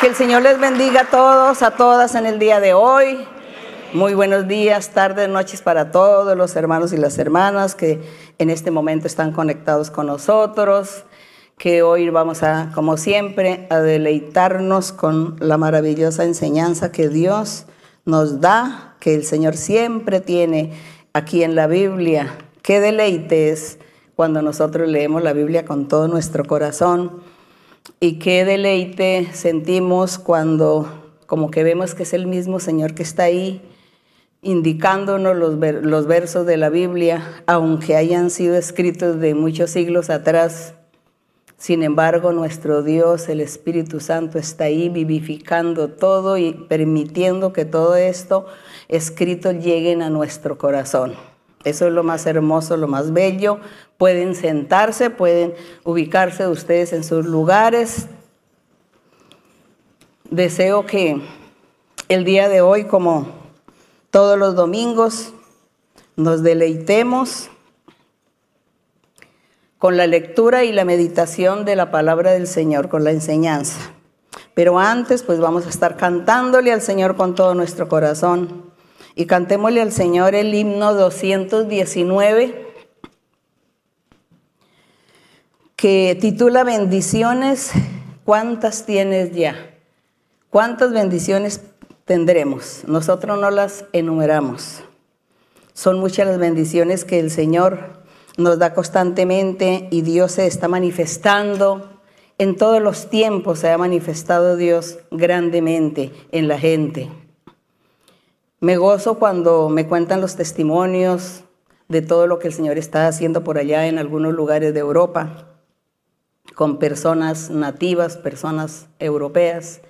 Que el Señor les bendiga a todos, a todas en el día de hoy. Muy buenos días, tardes, noches para todos los hermanos y las hermanas que en este momento están conectados con nosotros. Que hoy vamos a, como siempre, a deleitarnos con la maravillosa enseñanza que Dios nos da, que el Señor siempre tiene aquí en la Biblia. Qué deleites cuando nosotros leemos la Biblia con todo nuestro corazón y qué deleite sentimos cuando como que vemos que es el mismo Señor que está ahí indicándonos los, los, versos de la Biblia, aunque hayan sido escritos de muchos siglos atrás. Sin embargo, nuestro Dios, el Espíritu Santo, está ahí vivificando todo y permitiendo que todo esto escrito lleguen a nuestro corazón. Eso es lo más hermoso, lo más bello. Pueden sentarse, pueden ubicarse ustedes en sus lugares. Deseo que el día de hoy, como todos los domingos, nos deleitemos con la lectura y la meditación de la palabra del Señor, con la enseñanza. Pero antes, pues vamos a estar cantándole al Señor con todo nuestro corazón y cantémosle al Señor el himno 219 que titula Bendiciones, ¿cuántas tienes ya? ¿Cuántas bendiciones tendremos? Nosotros no las enumeramos. Son muchas las bendiciones que el Señor nos da constantemente y Dios se está manifestando. En todos los tiempos se ha manifestado Dios grandemente en la gente. Me gozo cuando me cuentan los testimonios de todo lo que el Señor está haciendo por allá en algunos lugares de Europa, con personas nativas, personas europeas,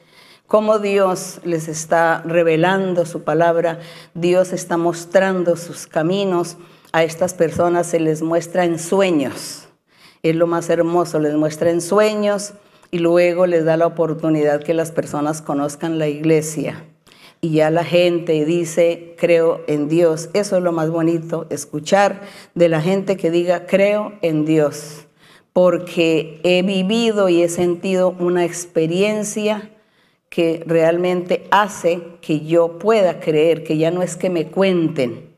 cómo Dios les está revelando su palabra, Dios está mostrando sus caminos, a estas personas se les muestra en sueños, es lo más hermoso, les muestra en sueños y luego les da la oportunidad que las personas conozcan la iglesia y ya la gente dice, creo en Dios. Eso es lo más bonito, escuchar de la gente que diga, creo en Dios, porque he vivido y he sentido una experiencia que realmente hace que yo pueda creer, que ya no es que me cuenten,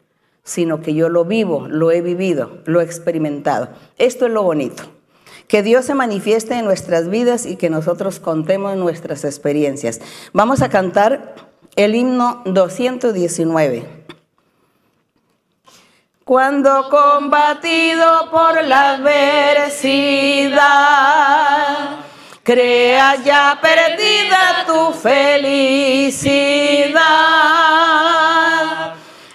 sino que yo lo vivo, lo he vivido, lo he experimentado. Esto es lo bonito. Que Dios se manifieste en nuestras vidas y que nosotros contemos nuestras experiencias. Vamos a cantar el himno 219. Cuando combatido por la adversidad, creas ya perdida tu felicidad.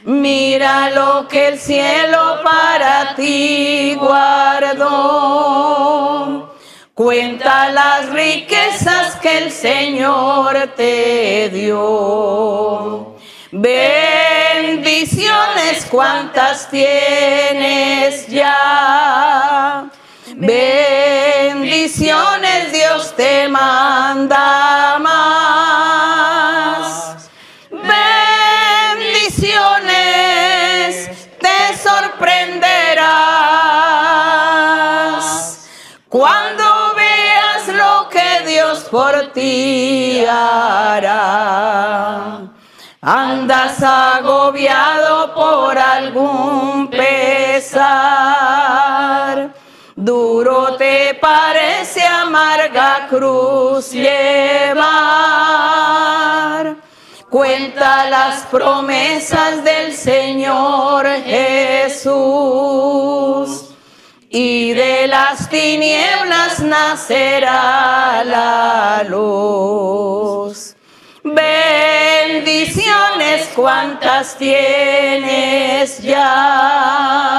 Mira lo que el cielo para ti guardó Cuenta las riquezas que el Señor te dio. Bendiciones cuántas tienes ya. Bendiciones Dios te manda más. Bendiciones te sorprenderás. Por ti hará. Andas agobiado por algún pesar, duro te parece amarga cruz llevar. Cuenta las promesas del Señor Jesús y de las tinieblas nacerá la luz. Bendiciones cuantas tienes ya.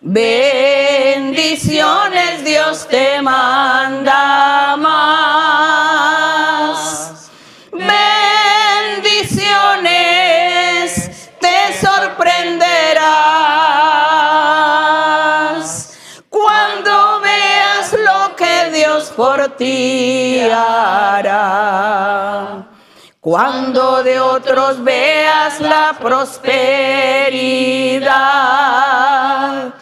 Bendiciones Dios te manda Cuando de otros veas la prosperidad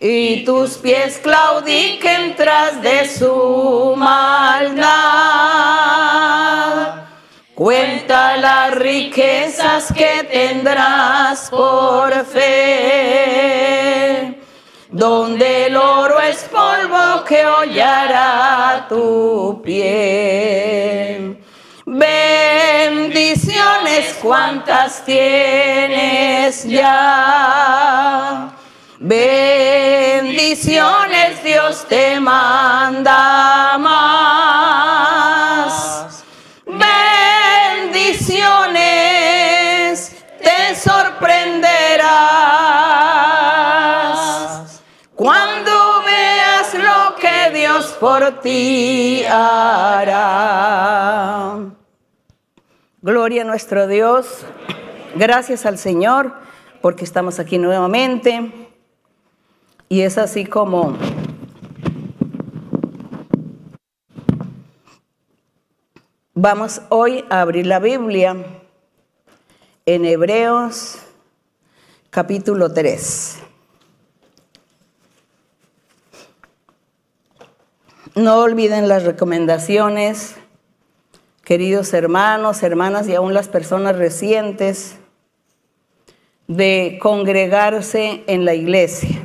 y tus pies claudiquen tras de su maldad, cuenta las riquezas que tendrás por fe donde el oro es polvo que hollará tu pie. Bendiciones cuantas tienes ya. Bendiciones Dios te manda. Por ti hará. Gloria a nuestro Dios. Gracias al Señor porque estamos aquí nuevamente. Y es así como vamos hoy a abrir la Biblia en Hebreos capítulo 3. No olviden las recomendaciones, queridos hermanos, hermanas y aún las personas recientes, de congregarse en la iglesia.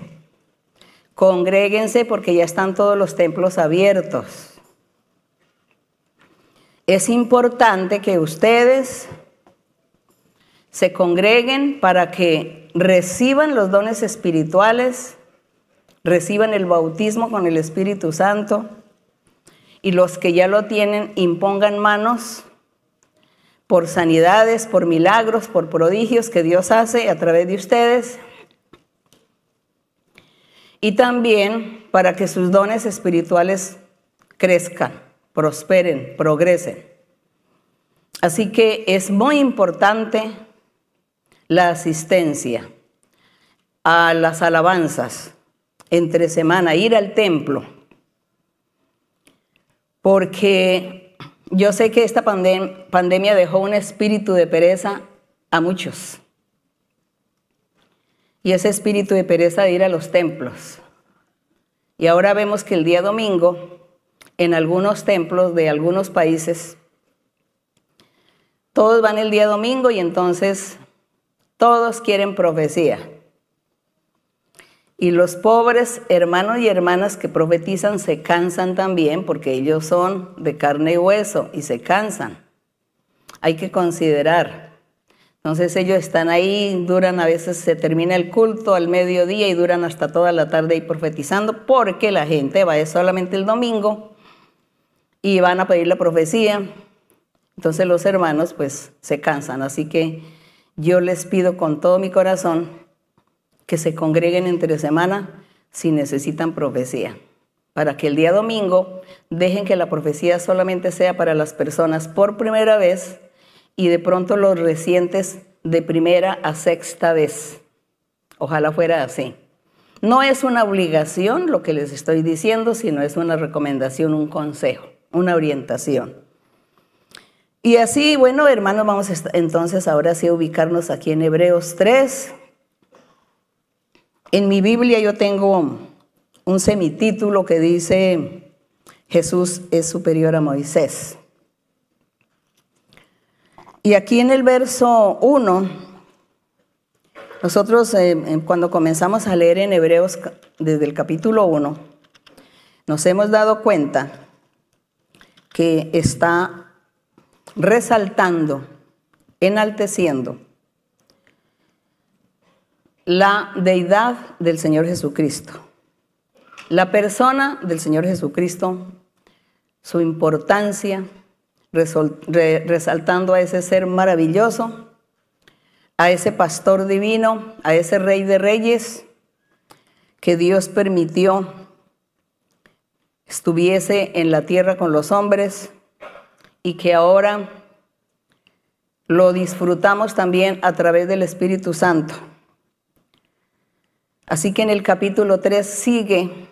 Congréguense porque ya están todos los templos abiertos. Es importante que ustedes se congreguen para que reciban los dones espirituales, reciban el bautismo con el Espíritu Santo y los que ya lo tienen impongan manos por sanidades, por milagros, por prodigios que Dios hace a través de ustedes y también para que sus dones espirituales crezcan, prosperen, progresen. Así que es muy importante la asistencia a las alabanzas entre semana, ir al templo, porque yo sé que esta pandemia dejó un espíritu de pereza a muchos y ese espíritu de pereza de ir a los templos. Y ahora vemos que el día domingo, en algunos templos de algunos países, todos van el día domingo y entonces todos quieren profecía. Y los pobres hermanos y hermanas que profetizan se cansan también porque ellos son de carne y hueso y se cansan. Hay que considerar entonces ellos están ahí, duran a veces, se termina el culto al mediodía y duran hasta toda la tarde ahí profetizando porque la gente va solamente el domingo y van a pedir la profecía. Entonces los hermanos pues se cansan. Así que yo les pido con todo mi corazón que se congreguen entre semana si necesitan profecía. Para que el día domingo dejen que la profecía solamente sea para las personas por primera vez y de pronto los recientes de primera a sexta vez. Ojalá fuera así. No es una obligación lo que les estoy diciendo, sino es una recomendación, un consejo, una orientación. Y así, bueno, hermanos, vamos entonces ahora sí a ubicarnos aquí en Hebreos 3. En mi Biblia yo tengo un semitítulo que dice, Jesús es superior a Moisés. Y aquí en el verso 1, nosotros eh, cuando comenzamos a leer en Hebreos desde el capítulo 1, nos hemos dado cuenta que está resaltando, enalteciendo la deidad del Señor Jesucristo, la persona del Señor Jesucristo, su importancia, resaltando a ese ser maravilloso, a ese pastor divino, a ese rey de reyes que Dios permitió estuviese en la tierra con los hombres y que ahora lo disfrutamos también a través del Espíritu Santo. Así que en el capítulo 3 sigue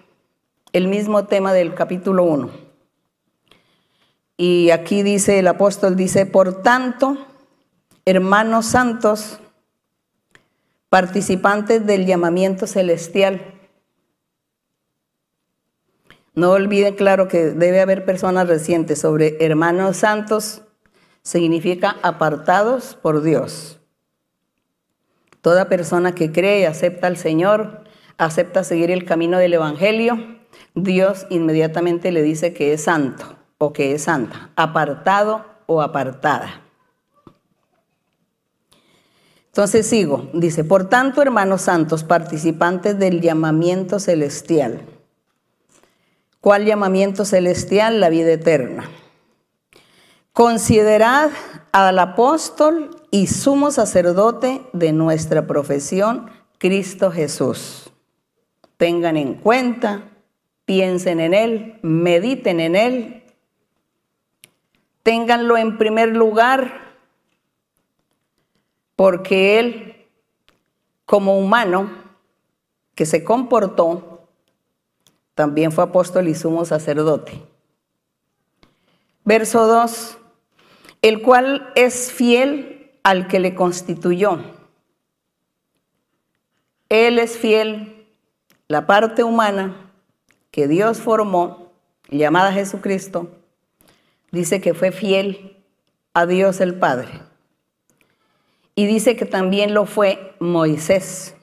el mismo tema del capítulo 1. Y aquí dice el apóstol, dice, por tanto, hermanos santos, participantes del llamamiento celestial. No olviden, claro, que debe haber personas recientes sobre hermanos santos, significa apartados por Dios. Toda persona que cree y acepta al Señor, acepta seguir el camino del Evangelio, Dios inmediatamente le dice que es santo o que es santa, apartado o apartada. Entonces sigo, dice, por tanto, hermanos santos, participantes del llamamiento celestial. ¿Cuál llamamiento celestial? La vida eterna. Considerad al apóstol y sumo sacerdote de nuestra profesión, Cristo Jesús. Tengan en cuenta, piensen en Él, mediten en Él, ténganlo en primer lugar porque él, como humano, que se comportó, también fue apóstol y sumo sacerdote. Verso 2, el cual es fiel al que le constituyó. Él es fiel, la parte humana que Dios formó, llamada Jesucristo, dice que fue fiel a Dios el Padre. Y dice que también lo fue Moisés.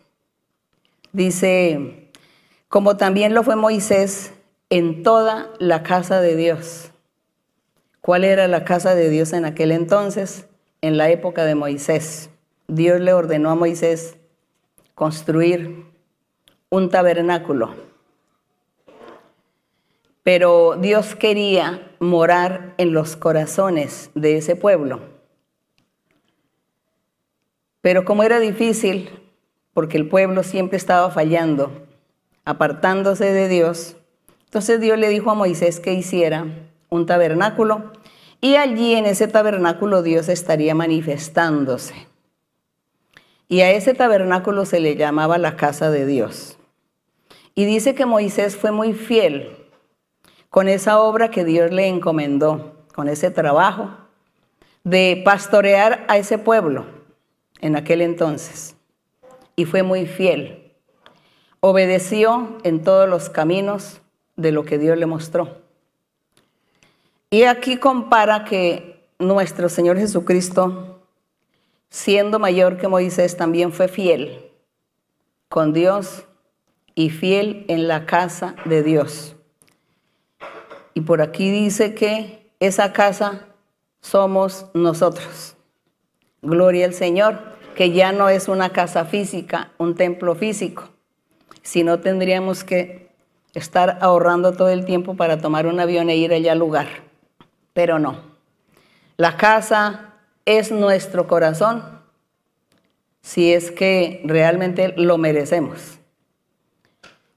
Dice, como también lo fue Moisés en toda la casa de Dios. ¿Cuál era la casa de Dios en aquel entonces? En la época de Moisés. Dios le ordenó a Moisés construir un tabernáculo. Pero Dios quería morar en los corazones de ese pueblo. Pero como era difícil, porque el pueblo siempre estaba fallando, apartándose de Dios, entonces Dios le dijo a Moisés que hiciera un tabernáculo y allí en ese tabernáculo Dios estaría manifestándose. Y a ese tabernáculo se le llamaba la casa de Dios. Y dice que Moisés fue muy fiel con esa obra que Dios le encomendó, con ese trabajo de pastorear a ese pueblo en aquel entonces y fue muy fiel. Obedeció en todos los caminos de lo que Dios le mostró. Y aquí compara que nuestro Señor Jesucristo, siendo mayor que Moisés, también fue fiel con Dios y fiel en la casa de Dios. Y por aquí dice que esa casa somos nosotros. Gloria al Señor, que ya no es una casa física, un templo físico, sino tendríamos que estar ahorrando todo el tiempo para tomar un avión e ir allá al lugar. Pero no. La casa es nuestro corazón si es que realmente lo merecemos.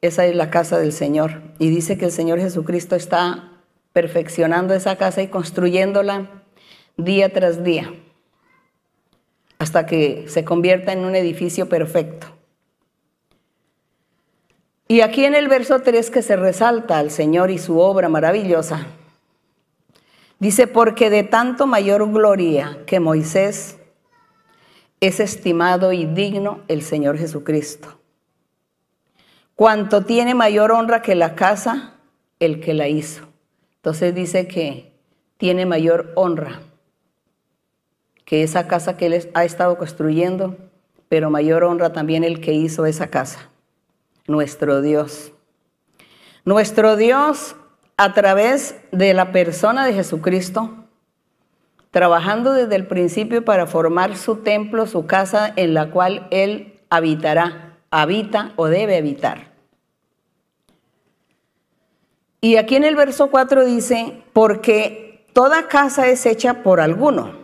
Esa es la casa del Señor. Y dice que el Señor Jesucristo está perfeccionando esa casa y construyéndola día tras día hasta que se convierta en un edificio perfecto. Y aquí en el verso 3 que se resalta al Señor y su obra maravillosa, dice, porque de tanto mayor gloria que Moisés es estimado y digno el Señor Jesucristo. Cuanto tiene mayor honra que la casa, el que la hizo. Entonces dice que tiene mayor honra que esa casa que él ha estado construyendo, pero mayor honra también el que hizo esa casa, nuestro Dios. Nuestro Dios a través de la persona de Jesucristo, trabajando desde el principio para formar su templo, su casa en la cual Él habitará, habita o debe habitar. Y aquí en el verso 4 dice, porque toda casa es hecha por alguno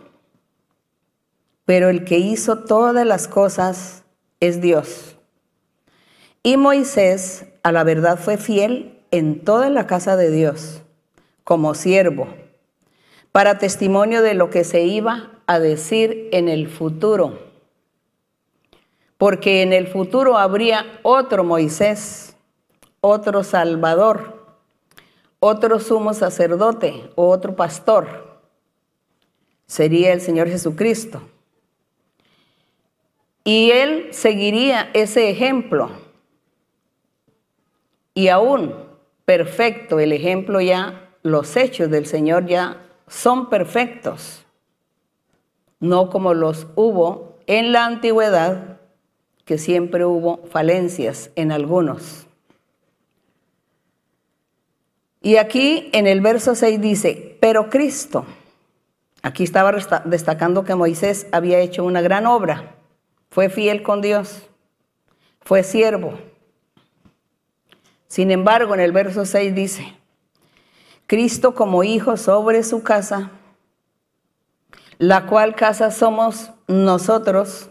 pero el que hizo todas las cosas es Dios. Y Moisés a la verdad fue fiel en toda la casa de Dios, como siervo, para testimonio de lo que se iba a decir en el futuro. Porque en el futuro habría otro Moisés, otro Salvador, otro sumo sacerdote o otro pastor. Sería el Señor Jesucristo. Y él seguiría ese ejemplo. Y aún perfecto, el ejemplo ya, los hechos del Señor ya son perfectos. no como los hubo en la antigüedad, que siempre hubo falencias en algunos. Y aquí en el verso 6 dice, pero Cristo, aquí estaba destacando que Moisés había hecho una gran obra, fue fiel con Dios, fue siervo. Sin embargo, en el verso 6 dice, Cristo como hijo sobre su casa, la cual casa somos nosotros,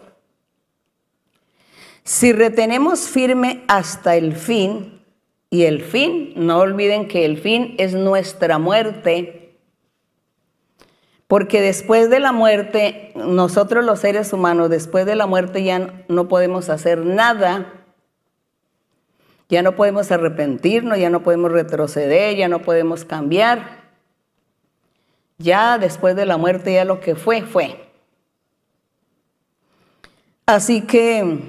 si retenemos firme hasta el fin, y el fin, no olviden que el fin es nuestra muerte, porque después de la muerte, nosotros los seres humanos, después de la muerte ya no podemos hacer nada, ya no podemos arrepentirnos, ya no podemos retroceder, ya no podemos cambiar. Ya después de la muerte, ya lo que fue, fue. Así que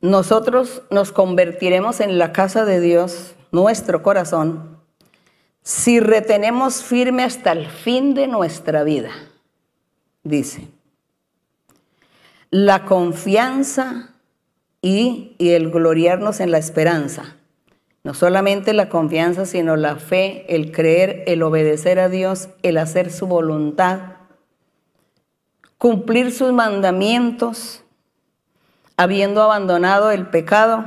nosotros nos convertiremos en la casa de Dios, nuestro corazón, si retenemos firme hasta el fin de nuestra vida, dice. La confianza y, el gloriarnos en la esperanza. No solamente la confianza, sino la fe, el creer, el obedecer a Dios, el hacer su voluntad, cumplir sus mandamientos, habiendo abandonado el pecado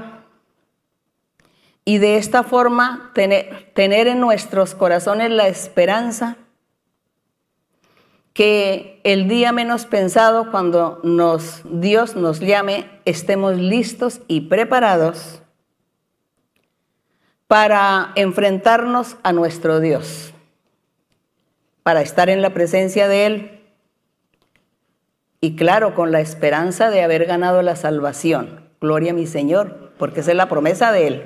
y de esta forma tener, tener en nuestros corazones la esperanza que el día menos pensado, cuando Dios nos llame, estemos listos y preparados para enfrentarnos a nuestro Dios, para estar en la presencia de Él y claro, con la esperanza de haber ganado la salvación. Gloria a mi Señor, porque esa es la promesa de Él.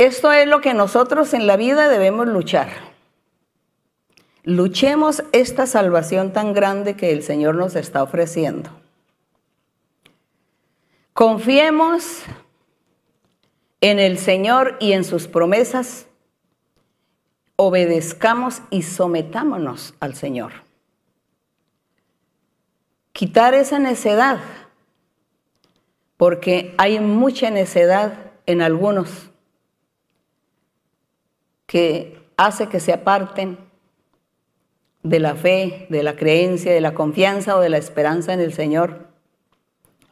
Esto es lo que nosotros en la vida debemos luchar. Luchemos esta salvación tan grande que el Señor nos está ofreciendo. Confiemos en el Señor y en sus promesas obedezcamos y sometámonos al Señor. Quitar esa necedad, porque hay mucha necedad en algunos que hace que se aparten de la fe, de la creencia, de la confianza o de la esperanza en el Señor.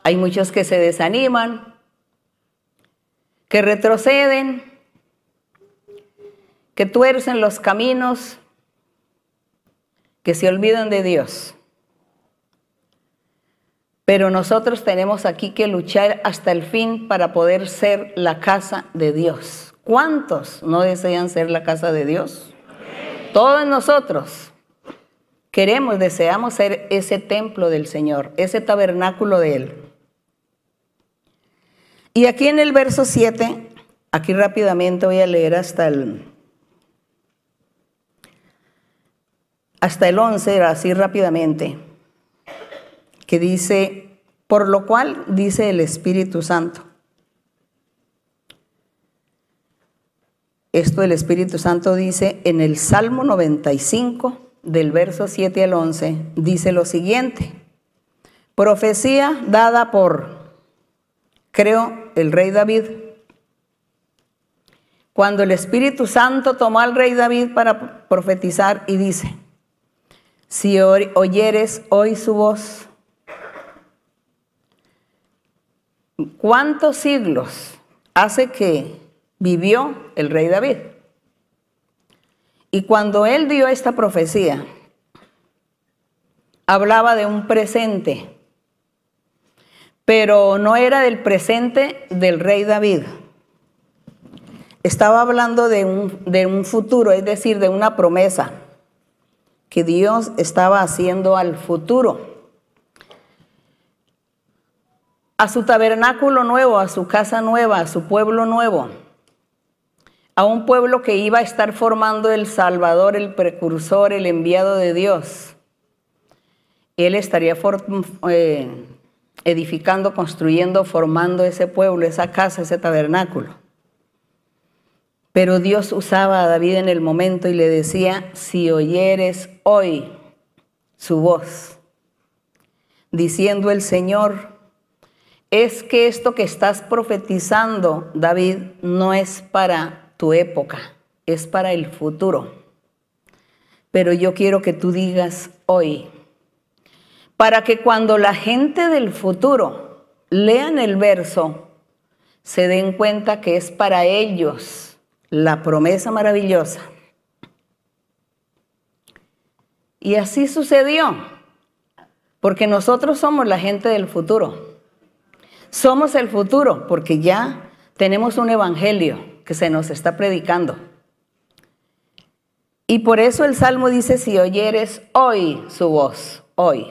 Hay muchos que se desaniman, que retroceden, que tuercen los caminos, que se olvidan de Dios. Pero nosotros tenemos aquí que luchar hasta el fin para poder ser la casa de Dios. ¿Cuántos no desean ser la casa de Dios? Todos nosotros queremos, deseamos ser ese templo del Señor, ese tabernáculo de Él. Y aquí en el verso 7, aquí rápidamente voy a leer hasta el hasta el 11, así rápidamente, que dice, por lo cual dice el Espíritu Santo. Esto el Espíritu Santo dice en el Salmo 95, del verso 7 al 11, dice lo siguiente, profecía dada por, creo, el rey David. Cuando el Espíritu Santo tomó al rey David para profetizar y dice, si oyeres hoy su voz. ¿Cuántos siglos hace que vivió el rey David? Y cuando él dio esta profecía, hablaba de un presente, pero no era del presente del rey David. Estaba hablando de un, de un futuro, es decir, de una promesa que Dios estaba haciendo al futuro. A su tabernáculo nuevo, a su casa nueva, a su pueblo nuevo, a un pueblo que iba a estar formando el Salvador, el precursor, el enviado de Dios. Él estaría eh, edificando, construyendo, formando ese pueblo, esa casa, ese tabernáculo. Pero Dios usaba a David en el momento y le decía, si oyeres hoy su voz, diciendo el Señor, es que esto que estás profetizando, David, no es para tu época, es para el futuro. Pero yo quiero que tú digas hoy, para que cuando la gente del futuro lean el verso, se den cuenta que es para ellos la promesa maravillosa. Y así sucedió, porque nosotros somos la gente del futuro. Somos el futuro porque ya tenemos un evangelio que se nos está predicando. Y por eso el Salmo dice, si oyeres hoy su voz, hoy.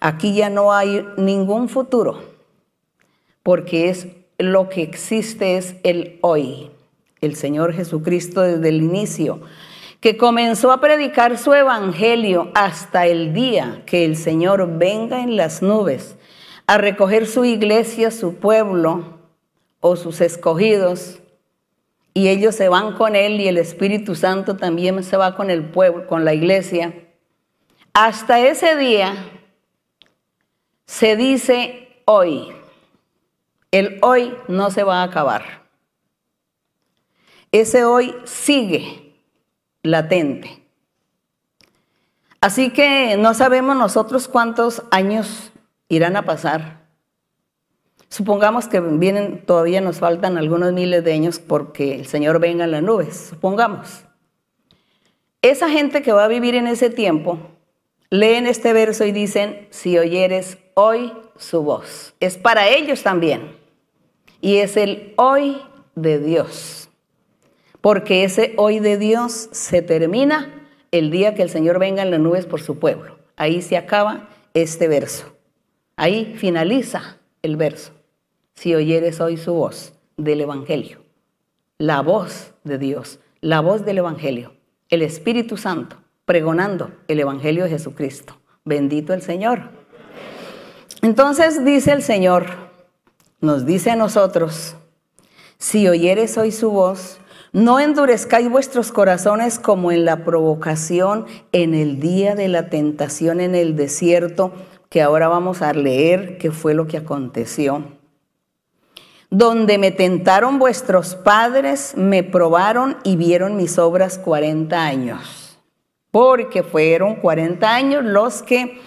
Aquí ya no hay ningún futuro, porque es lo que existe es el hoy. El Señor Jesucristo desde el inicio, que comenzó a predicar su evangelio hasta el día que el Señor venga en las nubes a recoger su iglesia, su pueblo o sus escogidos, y ellos se van con él y el Espíritu Santo también se va con el pueblo, con la iglesia. Hasta ese día se dice hoy. El hoy no se va a acabar. Ese hoy sigue latente. Así que no sabemos nosotros cuántos años irán a pasar. Supongamos que vienen, todavía nos faltan algunos miles de años porque el Señor venga en las nubes, supongamos. Esa gente que va a vivir en ese tiempo, leen este verso y dicen, si oyeres hoy su voz. Es para ellos también. Y es el hoy de Dios. Porque ese hoy de Dios se termina el día que el Señor venga en las nubes por su pueblo. Ahí se acaba este verso. Ahí finaliza el verso. Si oyeres hoy su voz del Evangelio, la voz de Dios, la voz del Evangelio, el Espíritu Santo pregonando el Evangelio de Jesucristo. Bendito el Señor. Entonces dice el Señor, nos dice a nosotros, si oyeres hoy su voz, no endurezcáis vuestros corazones como en la provocación en el día de la tentación en el desierto, que ahora vamos a leer qué fue lo que aconteció. Donde me tentaron vuestros padres, me probaron y vieron mis obras 40 años. Porque fueron 40 años los que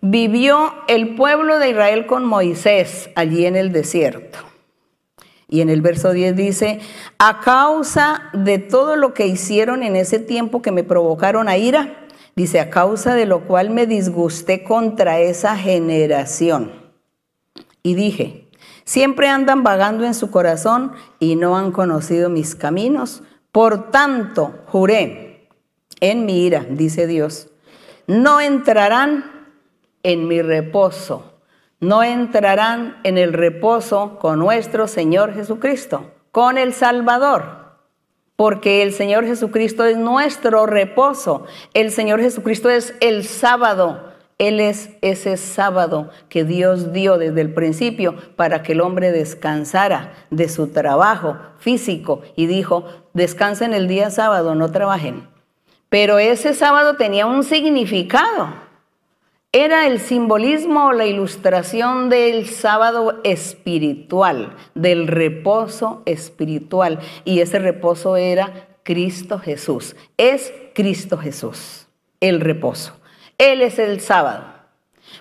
vivió el pueblo de Israel con Moisés allí en el desierto. Y en el verso 10 dice, a causa de todo lo que hicieron en ese tiempo que me provocaron a ira, Dice, a causa de lo cual me disgusté contra esa generación. Y dije, siempre andan vagando en su corazón y no han conocido mis caminos. Por tanto, juré en mi ira, dice Dios, no entrarán en mi reposo, no entrarán en el reposo con nuestro Señor Jesucristo, con el Salvador porque el Señor Jesucristo es nuestro reposo. El Señor Jesucristo es el sábado. Él es ese sábado que Dios dio desde el principio para que el hombre descansara de su trabajo físico y dijo, descansen el día sábado, no trabajen. Pero ese sábado tenía un significado era el simbolismo o la ilustración del sábado espiritual, del reposo espiritual. Y ese reposo era Cristo Jesús. Es Cristo Jesús, el reposo. Él es el sábado.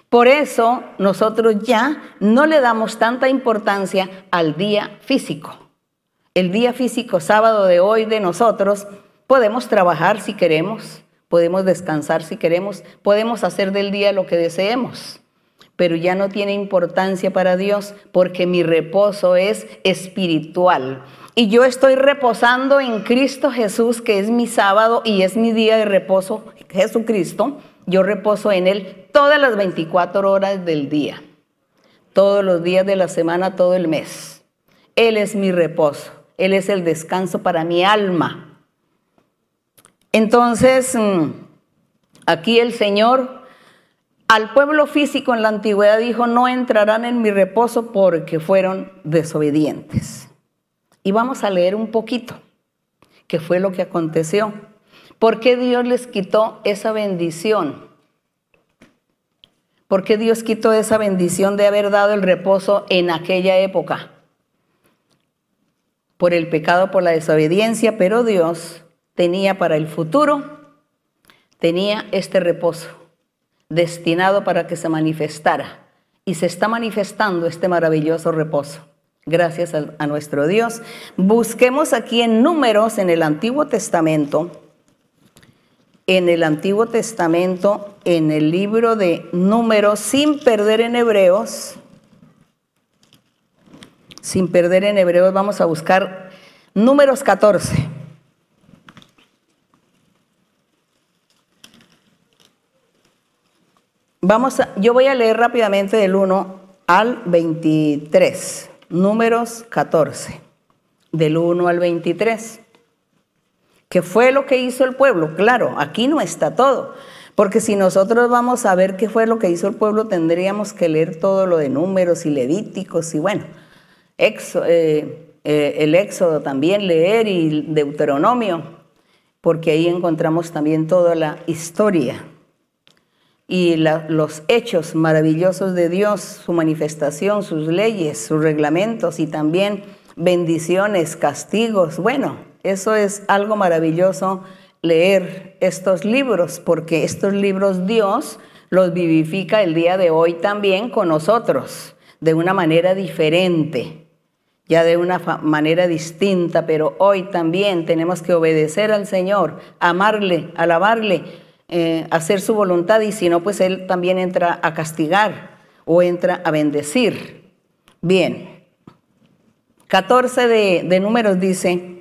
Por eso nosotros ya no le damos tanta importancia al día físico. El día físico, sábado de hoy de nosotros, podemos trabajar si queremos, podemos descansar si queremos, podemos hacer del día lo que deseemos, pero ya no tiene importancia para Dios porque mi reposo es espiritual. Y yo estoy reposando en Cristo Jesús, que es mi sábado y es mi día de reposo, Jesucristo. Yo reposo en Él todas las 24 horas del día, todos los días de la semana, todo el mes. Él es mi reposo, Él es el descanso para mi alma. Entonces, mm, aquí el Señor al pueblo físico en la antigüedad dijo, no entrarán en mi reposo porque fueron desobedientes. Y vamos a leer un poquito qué fue lo que aconteció. ¿Por qué Dios les quitó esa bendición? ¿Por qué Dios quitó esa bendición de haber dado el reposo en aquella época? Por el pecado, por la desobediencia, pero Dios tenía para el futuro, tenía este reposo destinado para que se manifestara. Y se está manifestando este maravilloso reposo. Gracias a, a nuestro Dios. Busquemos aquí en números en el Antiguo Testamento en el Antiguo Testamento, en el libro de Números, sin perder en Hebreos, sin perder en Hebreos, vamos a buscar Números 14. Vamos a, yo voy a leer rápidamente del 1 al 23, Números 14, del 1 al 23. ¿Qué fue lo que hizo el pueblo? Claro, aquí no está todo. Porque si nosotros vamos a ver qué fue lo que hizo el pueblo, tendríamos que leer todo lo de números y levíticos y bueno, eh, eh, el éxodo también leer y Deuteronomio, porque ahí encontramos también toda la historia y los hechos maravillosos de Dios, su manifestación, sus leyes, sus reglamentos y también bendiciones, castigos, bueno, eso es algo maravilloso leer estos libros, porque estos libros Dios los vivifica el día de hoy también con nosotros, de una manera diferente, ya de una manera distinta, pero hoy también tenemos que obedecer al Señor, amarle, alabarle, eh, hacer su voluntad, y si no, pues Él también entra a castigar o entra a bendecir. Bien, 14 de, de números dice,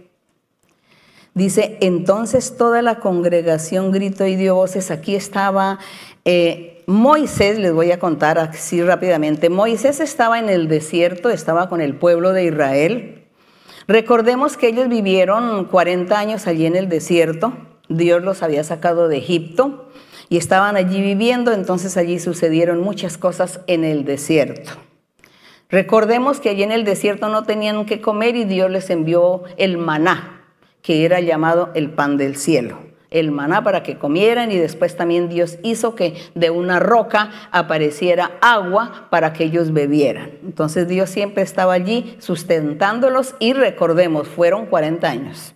Dice, entonces toda la congregación gritó y dio voces. Aquí estaba eh, Moisés, les voy a contar así rápidamente. Moisés estaba en el desierto, estaba con el pueblo de Israel. Recordemos que ellos vivieron 40 años allí en el desierto. Dios los había sacado de Egipto y estaban allí viviendo, entonces allí sucedieron muchas cosas en el desierto. Recordemos que allí en el desierto no tenían que comer y Dios les envió el maná que era llamado el pan del cielo, el maná para que comieran y después también Dios hizo que de una roca apareciera agua para que ellos bebieran. Entonces Dios siempre estaba allí sustentándolos y recordemos, fueron 40 años.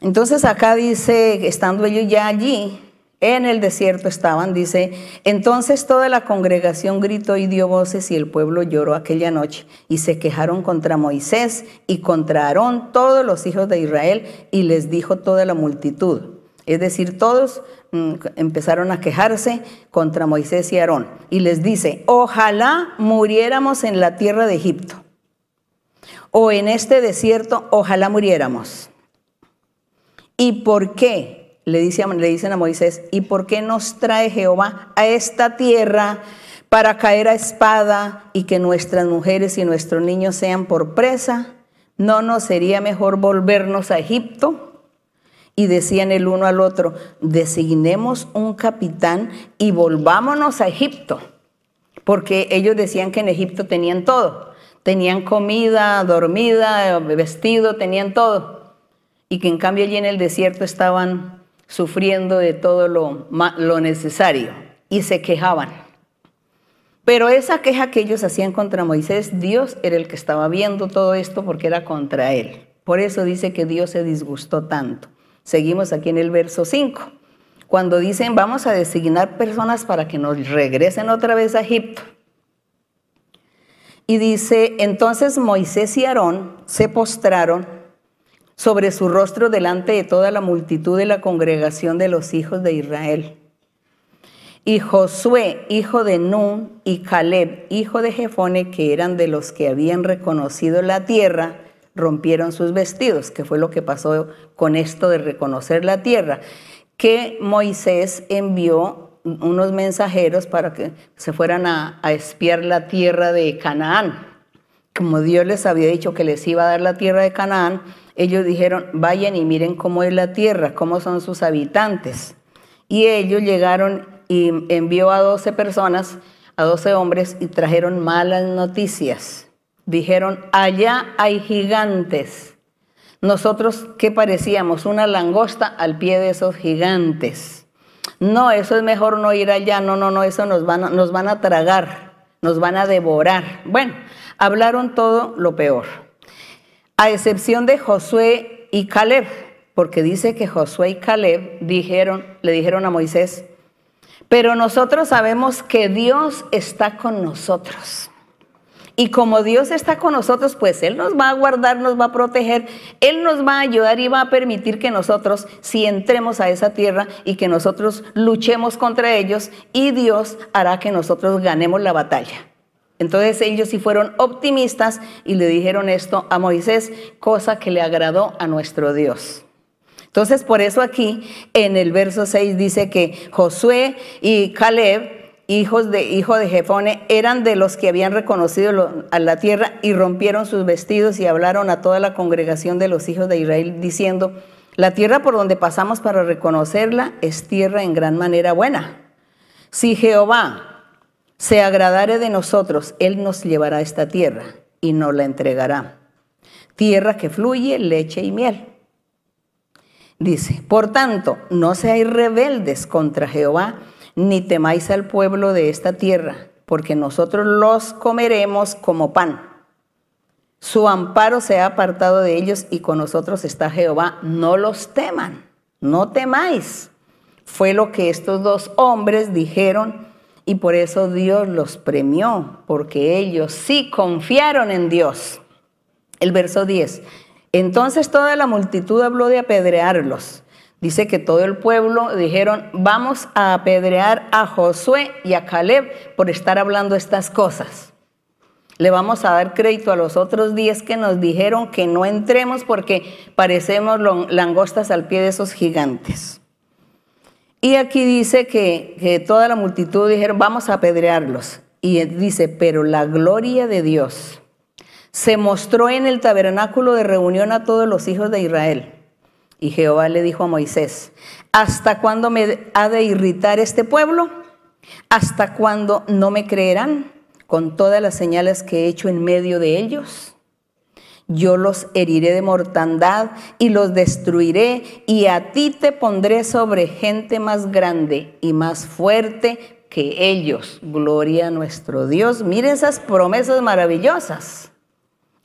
Entonces acá dice, estando ellos ya allí, en el desierto estaban, dice, entonces toda la congregación gritó y dio voces y el pueblo lloró aquella noche y se quejaron contra Moisés y contra Aarón todos los hijos de Israel y les dijo toda la multitud. Es decir, todos mm, empezaron a quejarse contra Moisés y Aarón y les dice, ojalá muriéramos en la tierra de Egipto o en este desierto, ojalá muriéramos. ¿Y por qué? Le, dicen a Moisés, ¿y por qué nos trae Jehová a esta tierra para caer a espada y que nuestras mujeres y nuestros niños sean por presa? ¿No nos sería mejor volvernos a Egipto? Y decían el uno al otro, designemos un capitán y volvámonos a Egipto. Porque ellos decían que en Egipto tenían todo. Tenían comida, dormida, vestido, tenían todo. Y que en cambio allí en el desierto estaban sufriendo de todo lo, lo necesario y se quejaban. Pero esa queja que ellos hacían contra Moisés, Dios era el que estaba viendo todo esto porque era contra él. Por eso dice que Dios se disgustó tanto. Seguimos aquí en el verso 5. Cuando dicen vamos a designar personas para que nos regresen otra vez a Egipto. Y dice, entonces Moisés y Aarón se postraron sobre su rostro delante de toda la multitud de la congregación de los hijos de Israel. Y Josué, hijo de Nun, y Caleb, hijo de Jefone, que eran de los que habían reconocido la tierra, rompieron sus vestidos, que fue lo que pasó con esto de reconocer la tierra, que Moisés envió unos mensajeros para que se fueran a, a espiar la tierra de Canaán. Como Dios les había dicho que les iba a dar la tierra de Canaán, ellos dijeron, vayan y miren cómo es la tierra, cómo son sus habitantes. Y ellos llegaron y envió a 12 personas, a 12 hombres, y trajeron malas noticias. Dijeron, allá hay gigantes. Nosotros, ¿qué parecíamos? Una langosta al pie de esos gigantes. No, eso es mejor no ir allá, no, no, no, eso nos van a, nos van a tragar, nos van a devorar. Bueno, hablaron todo lo peor, a excepción de Josué y Caleb, porque dice que Josué y Caleb le dijeron a Moisés, pero nosotros sabemos que Dios está con nosotros. Y como Dios está con nosotros, pues Él nos va a guardar, nos va a proteger, Él nos va a ayudar y va a permitir que nosotros, si entremos a esa tierra y que nosotros luchemos contra ellos, y Dios hará que nosotros ganemos la batalla. Entonces ellos sí fueron optimistas y le dijeron esto a Moisés, cosa que le agradó a nuestro Dios. Entonces por eso aquí en el verso 6 dice que Josué y Caleb hijos de, hijo de Jefone, eran de los que habían reconocido a la tierra y rompieron sus vestidos y hablaron a toda la congregación de los hijos de Israel diciendo, la tierra por donde pasamos para reconocerla es tierra en gran manera buena. Si Jehová se agradare de nosotros, Él nos llevará a esta tierra y nos la entregará. Tierra que fluye leche y miel. Dice, por tanto, no seáis rebeldes contra Jehová, ni temáis al pueblo de esta tierra, porque nosotros los comeremos como pan. Su amparo se ha apartado de ellos y con nosotros está Jehová. No los teman, no temáis. Fue lo que estos dos hombres dijeron y por eso Dios los premió, porque ellos sí confiaron en Dios. El verso 10. Entonces toda la multitud habló de apedrearlos. Dice que todo el pueblo dijeron, vamos a apedrear a Josué y a Caleb por estar hablando estas cosas. Le vamos a dar crédito a los otros diez que nos dijeron que no entremos porque parecemos langostas al pie de esos gigantes. Y aquí dice que, toda la multitud dijeron, vamos a apedrearlos. Y dice, pero la gloria de Dios se mostró en el tabernáculo de reunión a todos los hijos de Israel. Y Jehová le dijo a Moisés, ¿hasta cuándo me ha de irritar este pueblo? ¿Hasta cuándo no me creerán con todas las señales que he hecho en medio de ellos? Yo los heriré de mortandad y los destruiré y a ti te pondré sobre gente más grande y más fuerte que ellos. Gloria a nuestro Dios. Mire esas promesas maravillosas.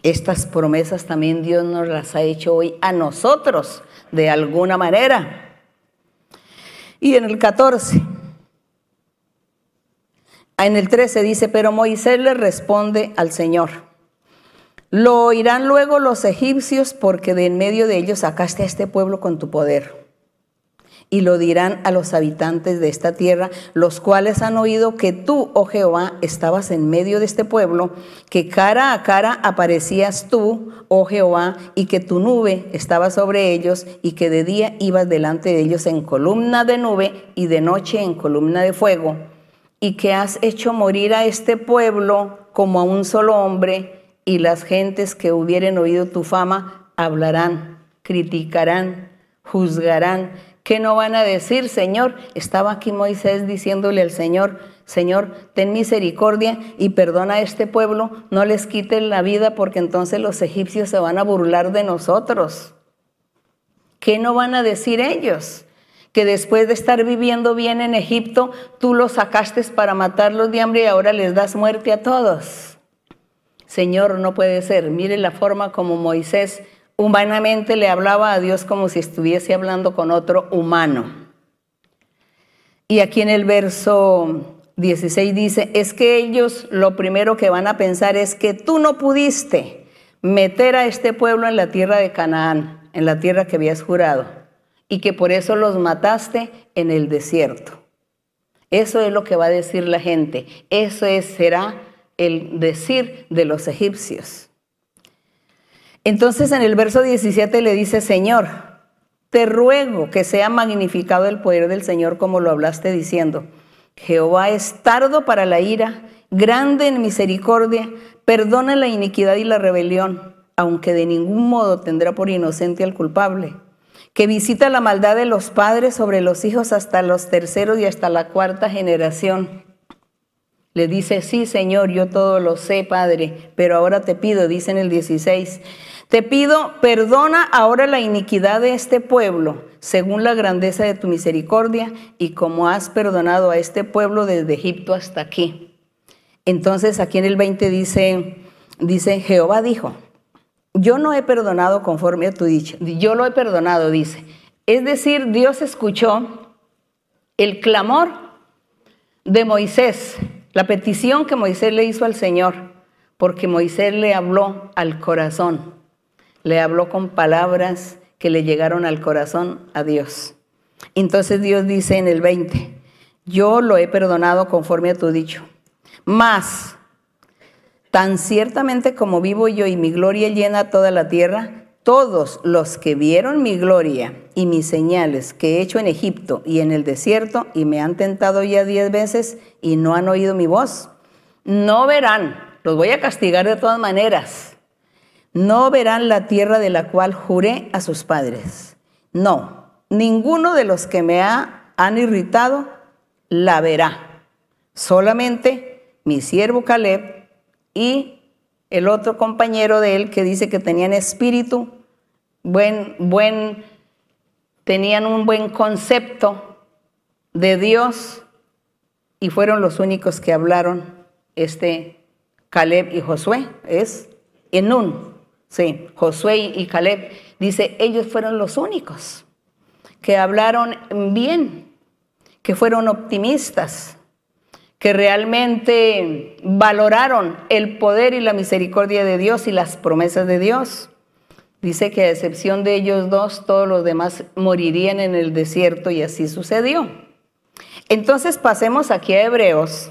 Estas promesas también Dios nos las ha hecho hoy a nosotros de alguna manera. Y en el 14, en el 13 dice, pero Moisés le responde al Señor, lo oirán luego los egipcios porque de en medio de ellos sacaste a este pueblo con tu poder. Y lo dirán a los habitantes de esta tierra, los cuales han oído que tú, oh Jehová, estabas en medio de este pueblo, que cara a cara aparecías tú, oh Jehová, y que tu nube estaba sobre ellos, y que de día ibas delante de ellos en columna de nube y de noche en columna de fuego, y que has hecho morir a este pueblo como a un solo hombre, y las gentes que hubieren oído tu fama hablarán, criticarán, juzgarán ¿Qué no van a decir, Señor? Estaba aquí Moisés diciéndole al Señor, Señor, ten misericordia y perdona a este pueblo, no les quite la vida porque entonces los egipcios se van a burlar de nosotros. ¿Qué no van a decir ellos? Que después de estar viviendo bien en Egipto, tú los sacaste para matarlos de hambre y ahora les das muerte a todos. Señor, no puede ser. Mire la forma como Moisés humanamente le hablaba a Dios como si estuviese hablando con otro humano. Y aquí en el verso 16 dice, es que ellos lo primero que van a pensar es que tú no pudiste meter a este pueblo en la tierra de Canaán, en la tierra que habías jurado, y que por eso los mataste en el desierto. Eso es lo que va a decir la gente. Eso será el decir de los egipcios. Entonces en el verso 17 le dice, Señor, te ruego que sea magnificado el poder del Señor como lo hablaste diciendo. Jehová es tardo para la ira, grande en misericordia, perdona la iniquidad y la rebelión, aunque de ningún modo tendrá por inocente al culpable, que visita la maldad de los padres sobre los hijos hasta los terceros y hasta la cuarta generación Le dice, sí, Señor, yo todo lo sé, Padre, pero ahora te pido, dice en el 16, te pido, perdona ahora la iniquidad de este pueblo, según la grandeza de tu misericordia, y como has perdonado a este pueblo desde Egipto hasta aquí. Entonces aquí en el 20 dice, dice, Jehová dijo, yo no he perdonado conforme a tu dicho, yo lo he perdonado, dice. Es decir, Dios escuchó el clamor de Moisés, la petición que Moisés le hizo al Señor, porque Moisés le habló al corazón, le habló con palabras que le llegaron al corazón a Dios. Entonces Dios dice en el 20, yo lo he perdonado conforme a tu dicho. Más, tan ciertamente como vivo yo y mi gloria llena toda la tierra, todos los que vieron mi gloria y mis señales que he hecho en Egipto y en el desierto y me han tentado ya diez veces y no han oído mi voz, no verán, los voy a castigar de todas maneras, no verán la tierra de la cual juré a sus padres. No, ninguno de los que me han irritado la verá. Solamente mi siervo Caleb y el otro compañero de él que dice que tenían espíritu, buen, buen, tenían un buen concepto de Dios y fueron los únicos que hablaron, este Caleb y Josué, es Enún, sí, Josué y Caleb, dice, ellos fueron los únicos que hablaron bien, que fueron optimistas, que realmente valoraron el poder y la misericordia de Dios y las promesas de Dios. Dice que a excepción de ellos dos, todos los demás morirían en el desierto y así sucedió. Entonces pasemos aquí a Hebreos,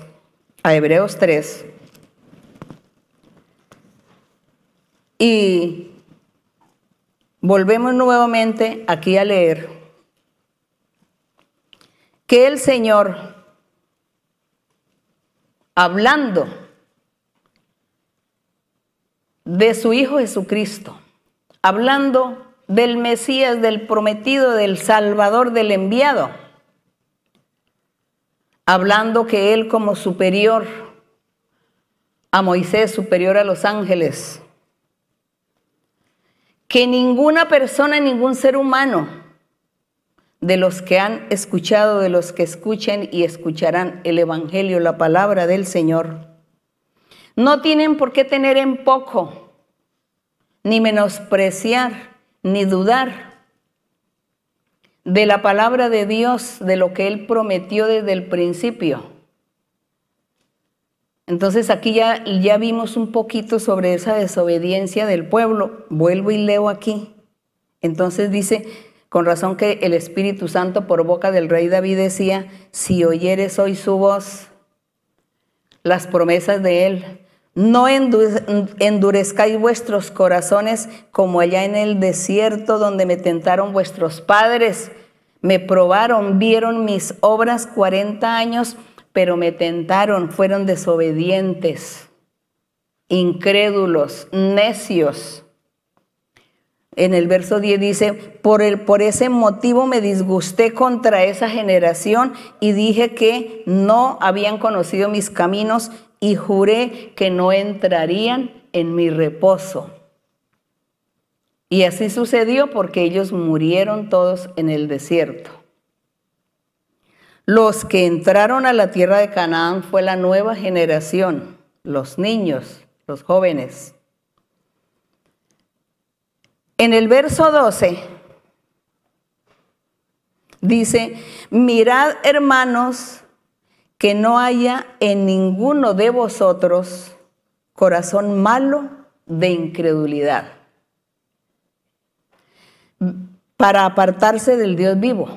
a Hebreos 3. Y volvemos nuevamente aquí a leer que el Señor hablando de su Hijo Jesucristo, hablando del Mesías, del prometido, del Salvador, del enviado, hablando que Él como superior a Moisés, superior a los ángeles, que ninguna persona, ningún ser humano de los que han escuchado, de los que escuchen y escucharán el Evangelio, la palabra del Señor. No tienen por qué tener en poco, ni menospreciar, ni dudar de la palabra de Dios, de lo que Él prometió desde el principio. Entonces aquí ya, ya vimos un poquito sobre esa desobediencia del pueblo. Vuelvo y leo aquí. Entonces dice, con razón que el Espíritu Santo por boca del rey David decía, si oyeres hoy su voz, las promesas de él, no endurezcáis vuestros corazones como allá en el desierto donde me tentaron vuestros padres. Me probaron, vieron mis obras 40 años, pero me tentaron, fueron desobedientes, incrédulos, necios. En el verso 10 dice, por, por ese motivo me disgusté contra esa generación y dije que no habían conocido mis caminos y juré que no entrarían en mi reposo. Y así sucedió porque ellos murieron todos en el desierto. Los que entraron a la tierra de Canaán fue la nueva generación, los niños, los jóvenes. En el verso 12 dice, mirad hermanos que no haya en ninguno de vosotros corazón malo de incredulidad para apartarse del Dios vivo.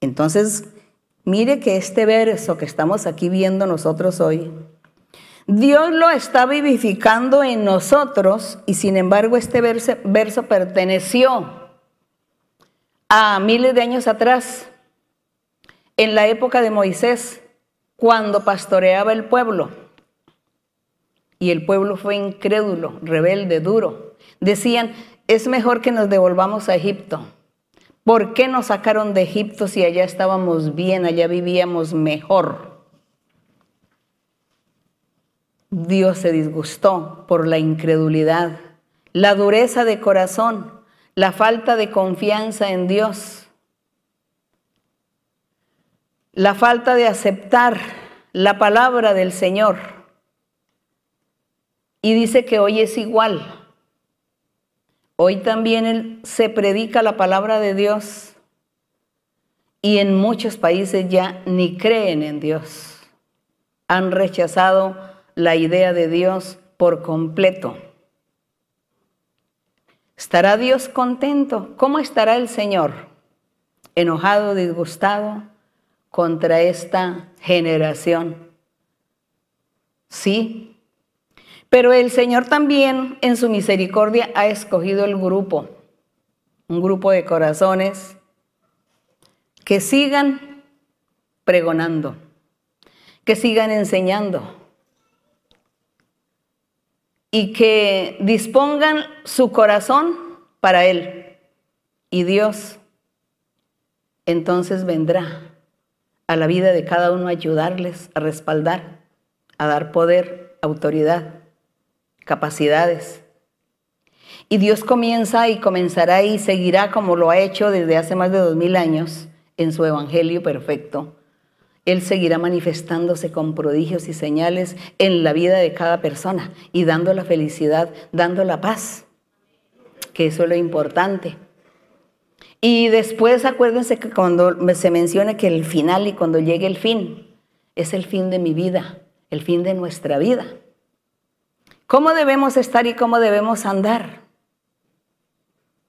Entonces, mire que este verso que estamos aquí viendo nosotros hoy Dios lo está vivificando en nosotros y sin embargo este verso, perteneció a miles de años atrás, en la época de Moisés, cuando pastoreaba el pueblo. Y el pueblo fue incrédulo, rebelde, duro. Decían, es mejor que nos devolvamos a Egipto. ¿Por qué nos sacaron de Egipto si allá estábamos bien, allá vivíamos mejor? Dios se disgustó por la incredulidad, la dureza de corazón, la falta de confianza en Dios, la falta de aceptar la palabra del Señor. Y dice que hoy es igual. Hoy también se predica la palabra de Dios y en muchos países ya ni creen en Dios. Han rechazado la idea de Dios por completo. ¿Estará Dios contento? ¿Cómo estará el Señor? ¿Enojado, disgustado contra esta generación? Sí, pero el Señor también en su misericordia ha escogido el grupo, un grupo de corazones que sigan pregonando, que sigan enseñando y que dispongan su corazón para Él. Y Dios entonces vendrá a la vida de cada uno ayudarles, a respaldar, a dar poder, autoridad capacidades. Y Dios comienza y comenzará y seguirá como lo ha hecho desde hace más de dos mil años en su Evangelio perfecto. Él seguirá manifestándose con prodigios y señales en la vida de cada persona y dando la felicidad, dando la paz, que eso es lo importante. Y después acuérdense que cuando se menciona que el final y cuando llegue el fin, es el fin de mi vida, el fin de nuestra vida. ¿Cómo debemos estar y cómo debemos andar?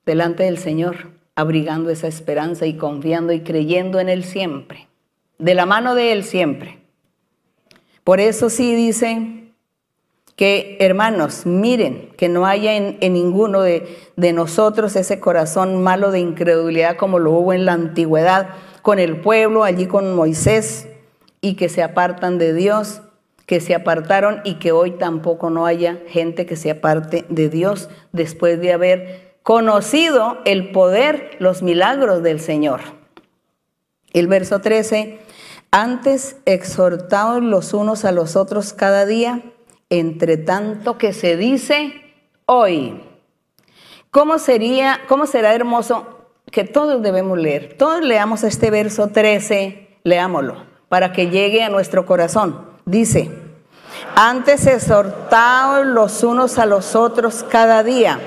Delante del Señor, abrigando esa esperanza y confiando y creyendo en Él siempre, de la mano de Él siempre. Por eso sí dice que, hermanos, miren que no haya en, ninguno de, de nosotros ese corazón malo de incredulidad como lo hubo en la antigüedad con el pueblo, allí con Moisés, y que se apartan de Dios que se apartaron y que hoy tampoco no haya gente que se aparte de Dios después de haber conocido el poder, los milagros del Señor. El verso 13, antes exhortados los unos a los otros cada día, entre tanto que se dice hoy. ¿Cómo sería, cómo será hermoso que todos debemos leer? Todos leamos este verso 13, leámoslo, para que llegue a nuestro corazón. Dice, antes exhortaos los unos a los otros cada día,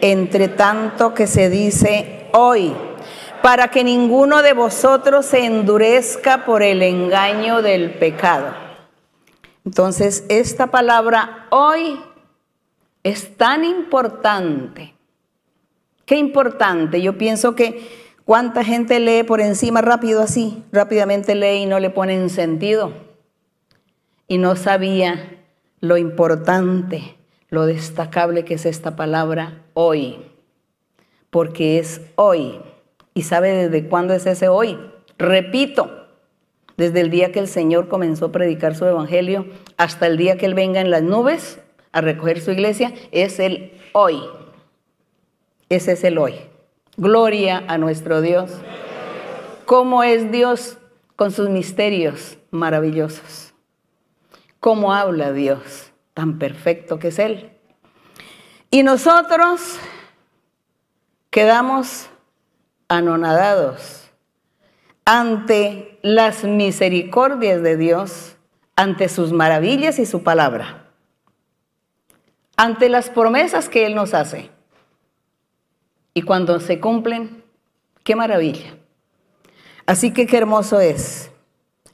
entre tanto que se dice hoy, para que ninguno de vosotros se endurezca por el engaño del pecado. Entonces, esta palabra hoy es tan importante. Qué importante. Yo pienso que cuánta gente lee por encima rápido así, rápidamente lee y no le ponen sentido y no sabía lo importante, lo destacable que es esta palabra hoy, porque es hoy. ¿Y sabe desde cuándo es ese hoy? Repito, desde el día que el Señor comenzó a predicar su evangelio hasta el día que Él venga en las nubes a recoger su iglesia, es el hoy. Ese es el hoy. Gloria a nuestro Dios. ¿Cómo es Dios con sus misterios maravillosos? cómo habla Dios, tan perfecto que es Él. Y nosotros quedamos anonadados ante las misericordias de Dios, ante sus maravillas y su palabra, ante las promesas que Él nos hace. Y cuando se cumplen, qué maravilla. Así que qué hermoso es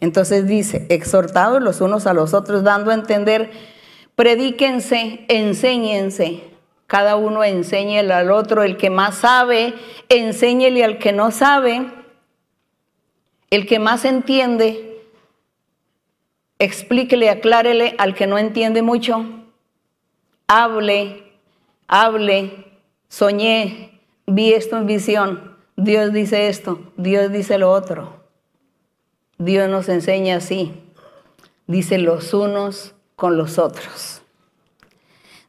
entonces dice, exhortados los unos a los otros, dando a entender, predíquense, enséñense, cada uno enséñele al otro, el que más sabe, enséñele al que no sabe, el que más entiende, explíquele, aclárele al que no entiende mucho, hable, hable, soñé, vi esto en visión, Dios dice esto, Dios dice lo otro. Dios nos enseña así. Dice los unos con los otros.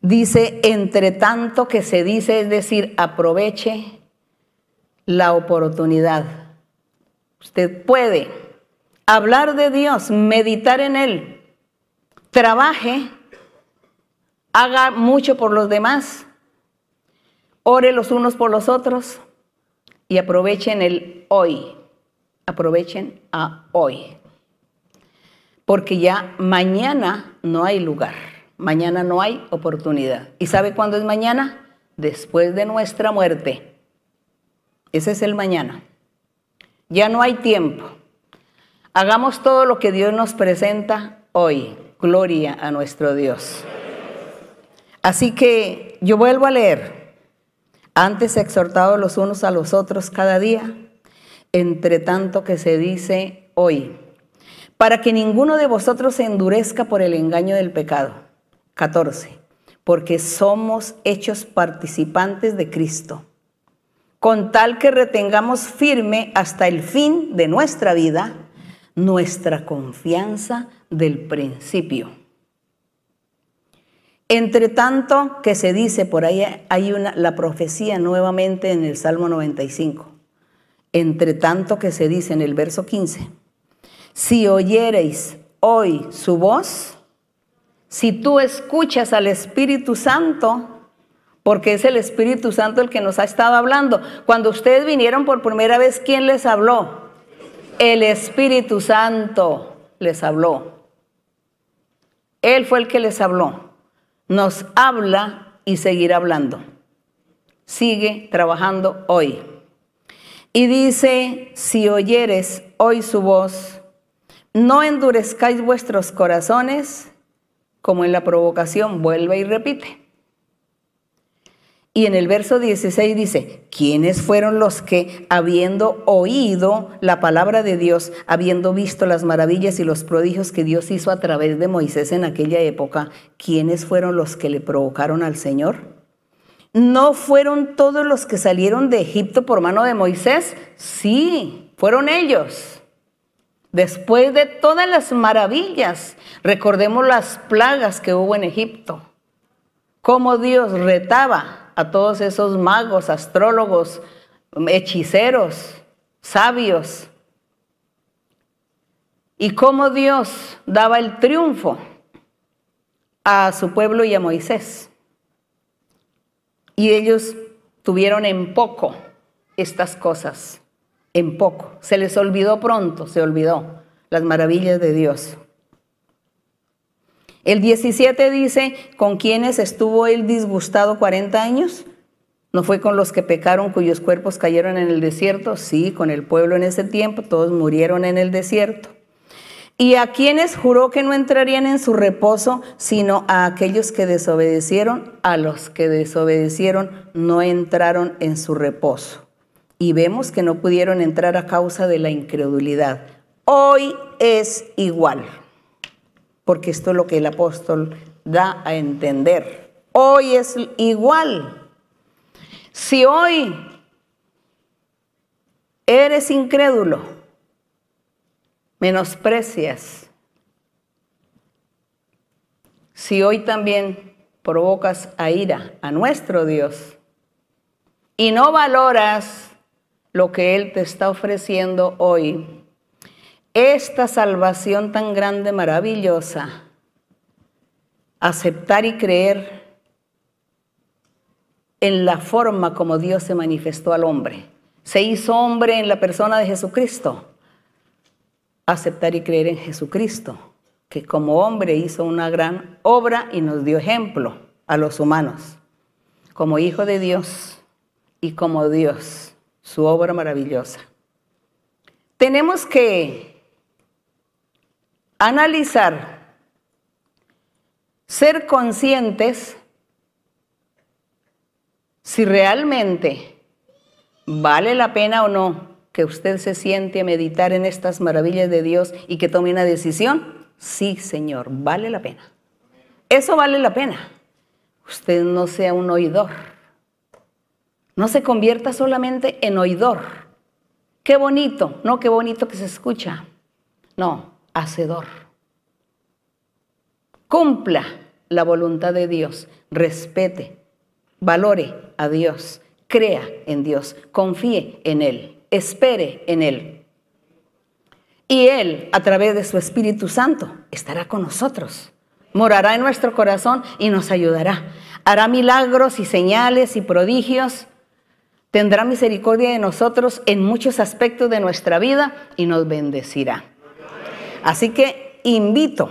Dice, entre tanto que se dice, es decir, aproveche la oportunidad. Usted puede hablar de Dios, meditar en Él, trabaje haga mucho por los demás, ore los unos por los otros y aprovechen el hoy, aprovechen a hoy, porque ya mañana no hay lugar, mañana no hay oportunidad. ¿Y sabe cuándo es mañana? Después de nuestra muerte. Ese es el mañana. Ya no hay tiempo. Hagamos todo lo que Dios nos presenta hoy. Gloria a nuestro Dios. Así que yo vuelvo a leer. Antes exhortados los unos a los otros cada día, entre tanto que se dice hoy, para que ninguno de vosotros se endurezca por el engaño del pecado. 14. Porque somos hechos participantes de Cristo con tal que retengamos firme hasta el fin de nuestra vida nuestra confianza del principio. Entre tanto que se dice, por ahí hay una, la profecía nuevamente en el Salmo 95, entre tanto que se dice en el verso 15, si oyereis hoy su voz, si tú escuchas al Espíritu Santo, porque es el Espíritu Santo el que nos ha estado hablando. Cuando ustedes vinieron por primera vez, ¿quién les habló? El Espíritu Santo les habló. Él fue el que les habló. Nos habla y seguirá hablando. Sigue trabajando hoy. Y dice, si oyeres hoy su voz, no endurezcáis vuestros corazones, como en la provocación, vuelve y repite. Y en el verso 16 dice, ¿quiénes fueron los que, habiendo oído la palabra de Dios, habiendo visto las maravillas y los prodigios que Dios hizo a través de Moisés en aquella época, ¿quiénes fueron los que le provocaron al Señor? ¿No fueron todos los que salieron de Egipto por mano de Moisés? Sí, fueron ellos. Después de todas las maravillas, recordemos las plagas que hubo en Egipto, cómo Dios retaba a todos esos magos, astrólogos, hechiceros, sabios. Y cómo Dios daba el triunfo a su pueblo y a Moisés. Y ellos tuvieron en poco estas cosas, en poco. Se les olvidó pronto, se olvidó las maravillas de Dios. El 17 dice, ¿con quiénes estuvo él disgustado 40 años? ¿No fue con los que pecaron cuyos cuerpos cayeron en el desierto? Sí, con el pueblo en ese tiempo, todos murieron en el desierto. ¿Y a quienes juró que no entrarían en su reposo, sino a aquellos que desobedecieron? A los que desobedecieron no entraron en su reposo. Y vemos que no pudieron entrar a causa de la incredulidad. Hoy es igual porque esto es lo que el apóstol da a entender. Hoy es igual. Si hoy eres incrédulo, menosprecias, si hoy también provocas a ira a nuestro Dios y no valoras lo que Él te está ofreciendo hoy, esta salvación tan grande, maravillosa, aceptar y creer en la forma como Dios se manifestó al hombre. Se hizo hombre en la persona de Jesucristo. Aceptar y creer en Jesucristo, que como hombre hizo una gran obra y nos dio ejemplo a los humanos, como hijo de Dios y como Dios, su obra maravillosa. Tenemos que analizar, ser conscientes si realmente vale la pena o no que usted se siente a meditar en estas maravillas de Dios y que tome una decisión. Sí, Señor, vale la pena. Eso vale la pena. Usted no sea un oidor. No se convierta solamente en oidor. Qué bonito, no, qué bonito que se escucha. No, hacedor. Cumpla la voluntad de Dios, respete, valore a Dios, crea en Dios, confíe en Él, espere en Él. Y Él, a través de su Espíritu Santo, estará con nosotros, morará en nuestro corazón y nos ayudará. Hará milagros y señales y prodigios. Tendrá misericordia de nosotros en muchos aspectos de nuestra vida y nos bendecirá. Así que invito,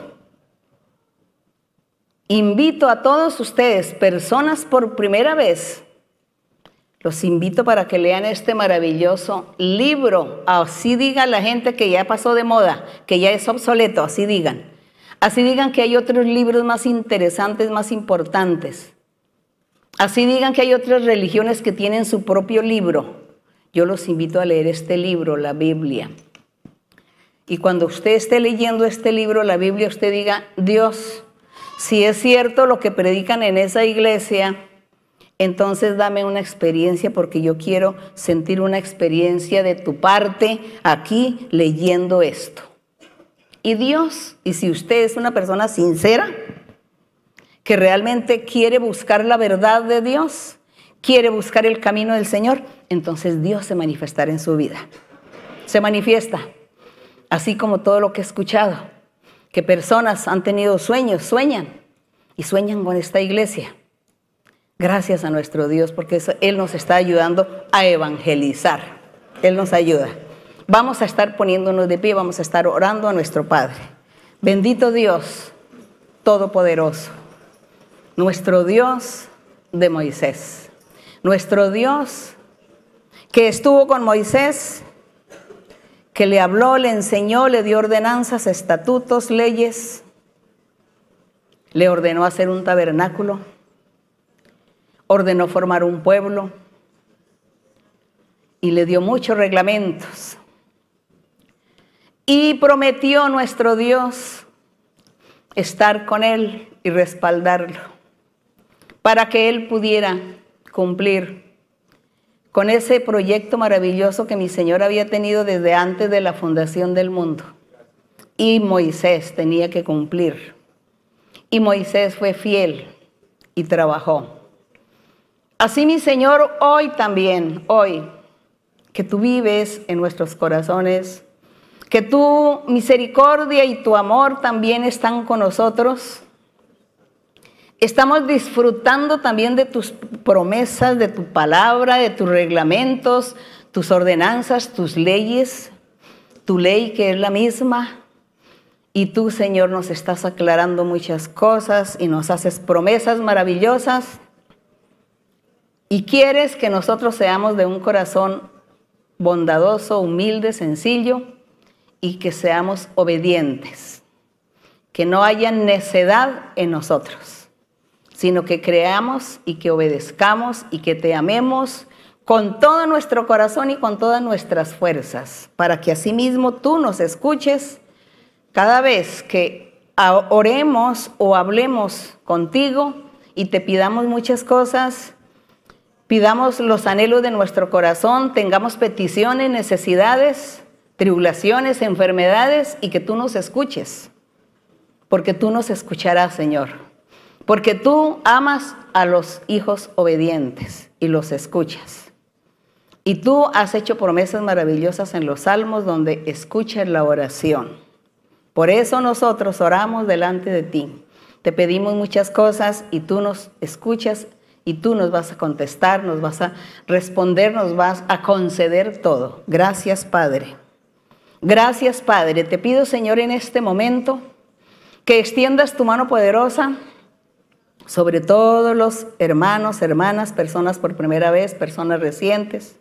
invito a todos ustedes, personas por primera vez, los invito para que lean este maravilloso libro. Así diga la gente que ya pasó de moda, que ya es obsoleto, así digan. Así digan que hay otros libros más interesantes, más importantes. Así digan que hay otras religiones que tienen su propio libro. Yo los invito a leer este libro, la Biblia. Y cuando usted esté leyendo este libro, la Biblia, usted diga, Dios, si es cierto lo que predican en esa iglesia, entonces dame una experiencia porque yo quiero sentir una experiencia de tu parte aquí leyendo esto. Y Dios, y si usted es una persona sincera, que realmente quiere buscar la verdad de Dios, quiere buscar el camino del Señor, entonces Dios se manifestará en su vida. Se manifiesta, así como todo lo que he escuchado, que personas han tenido sueños, sueñan y sueñan con esta iglesia Gracias a nuestro Dios porque Él nos está ayudando a evangelizar. Él nos ayuda. Vamos a estar poniéndonos de pie, vamos a estar orando a nuestro Padre. Bendito Dios, Todopoderoso, nuestro Dios de Moisés, nuestro Dios que estuvo con Moisés, que le habló, le enseñó, le dio ordenanzas, estatutos, leyes, le ordenó hacer un tabernáculo. Ordenó formar un pueblo. Y le dio muchos reglamentos. Y prometió nuestro Dios estar con él y respaldarlo para que él pudiera cumplir con ese proyecto maravilloso que mi Señor había tenido desde antes de la fundación del mundo. Y Moisés tenía que cumplir. Y Moisés fue fiel y trabajó. Así mi Señor, hoy también, hoy, que tú vives en nuestros corazones, que tu misericordia y tu amor también están con nosotros. Estamos disfrutando también de tus promesas, de tu palabra, de tus reglamentos, tus ordenanzas, tus leyes, tu ley que es la misma. Y tú, Señor, nos estás aclarando muchas cosas y nos haces promesas maravillosas y quieres que nosotros seamos de un corazón bondadoso, humilde, sencillo y que seamos obedientes. Que no haya necedad en nosotros, sino que creamos y que obedezcamos y que te amemos con todo nuestro corazón y con todas nuestras fuerzas, para que asimismo tú nos escuches cada vez que oremos o hablemos contigo y te pidamos muchas cosas Pidamos los anhelos de nuestro corazón, tengamos peticiones, necesidades, tribulaciones, enfermedades y que tú nos escuches. Porque tú nos escucharás, Señor. Porque tú amas a los hijos obedientes y los escuchas. Y tú has hecho promesas maravillosas en los salmos donde escuchas la oración. Por eso nosotros oramos delante de ti. Te pedimos muchas cosas y tú nos escuchas y tú nos vas a contestar, nos vas a responder, nos vas a conceder todo. Gracias, Padre. Gracias, Padre. Te pido, Señor, en este momento que extiendas tu mano poderosa sobre todos los hermanos, hermanas, personas por primera vez, personas recientes,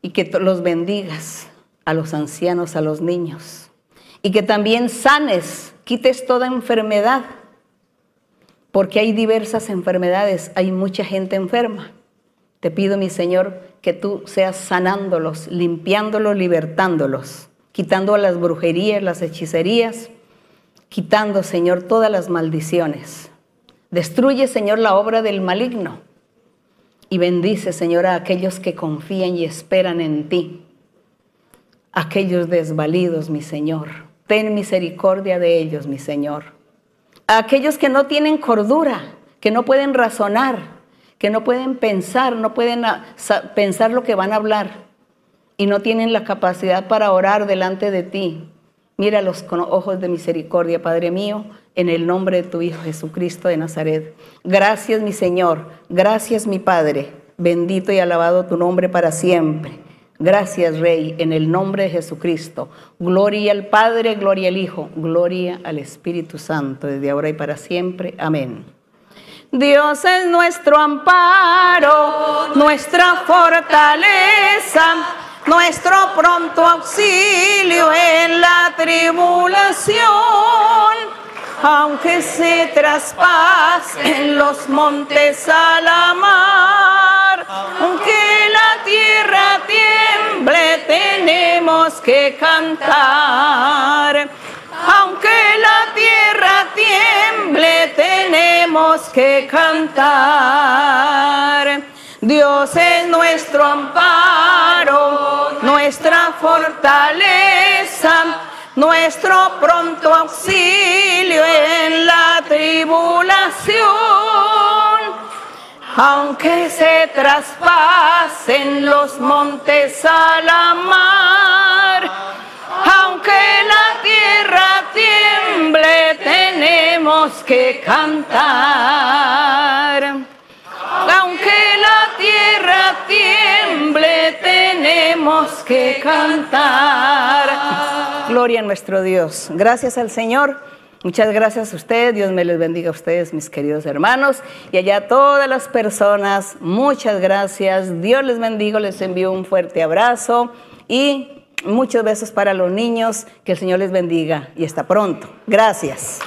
y que los bendigas a los ancianos, a los niños, y que también sanes, quites toda enfermedad porque hay diversas enfermedades, hay mucha gente enferma. Te pido, mi Señor, que tú seas sanándolos, limpiándolos, libertándolos, quitando las brujerías, las hechicerías, quitando, Señor, todas las maldiciones. Destruye, Señor, la obra del maligno y bendice, Señor, a aquellos que confían y esperan en ti, aquellos desvalidos, mi Señor. Ten misericordia de ellos, mi Señor aquellos que no tienen cordura, que no pueden razonar, que no pueden pensar, no pueden ah, pensar lo que van a hablar y no tienen la capacidad para orar delante de ti. Míralos con ojos de misericordia, Padre mío, en el nombre de tu Hijo Jesucristo de Nazaret. Gracias mi Señor, gracias mi Padre, bendito y alabado tu nombre para siempre. Gracias Rey, en el nombre de Jesucristo. Gloria al Padre, gloria al Hijo, gloria al Espíritu Santo, desde ahora y para siempre. Amén. Dios es nuestro amparo, nuestra fortaleza, nuestro pronto auxilio en la tribulación. Aunque se traspasen los montes a la mar, aunque la tierra tiemble, tenemos que cantar. Aunque la tierra tiemble, tenemos que cantar. Dios es nuestro amparo, nuestra fortaleza, nuestro pronto auxilio en la tribulación. Aunque se traspasen los montes a la mar, aunque la tierra tiemble, tenemos que cantar. Aunque la tierra tiemble, tenemos que cantar. Gloria a nuestro Dios. Gracias al Señor. Muchas gracias a usted, Dios me les bendiga a ustedes, mis queridos hermanos, y allá todas las personas, muchas gracias, Dios les bendiga, les envío un fuerte abrazo y Muchos besos para los niños, que el Señor les bendiga y hasta pronto. Gracias.